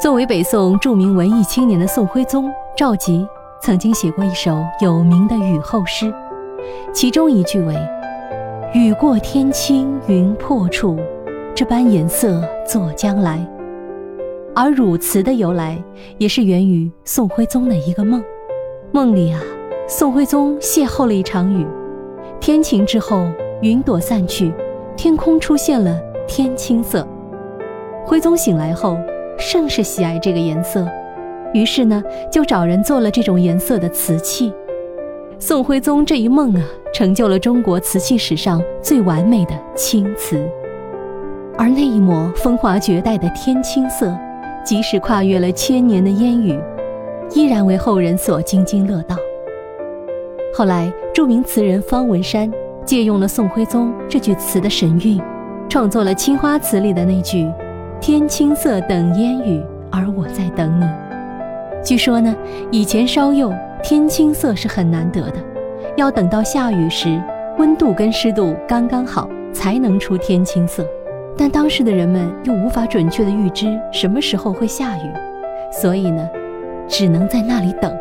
作为北宋著名文艺青年的宋徽宗赵佶，曾经写过一首有名的雨后诗，其中一句为“雨过天青云破处，这般颜色作将来”。而汝词的由来，也是源于宋徽宗的一个梦。梦里啊，宋徽宗邂逅了一场雨，天晴之后，云朵散去，天空出现了天青色。徽宗醒来后。甚是喜爱这个颜色，于是呢，就找人做了这种颜色的瓷器。宋徽宗这一梦啊，成就了中国瓷器史上最完美的青瓷。而那一抹风华绝代的天青色，即使跨越了千年的烟雨，依然为后人所津津乐道。后来，著名词人方文山借用了宋徽宗这句词的神韵，创作了《青花瓷》里的那句。天青色等烟雨，而我在等你。据说呢，以前烧釉天青色是很难得的，要等到下雨时，温度跟湿度刚刚好，才能出天青色。但当时的人们又无法准确的预知什么时候会下雨，所以呢，只能在那里等。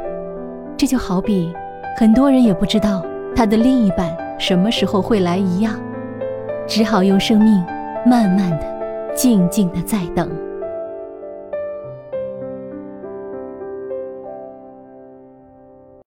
这就好比很多人也不知道他的另一半什么时候会来一样，只好用生命慢慢的。静静的在等。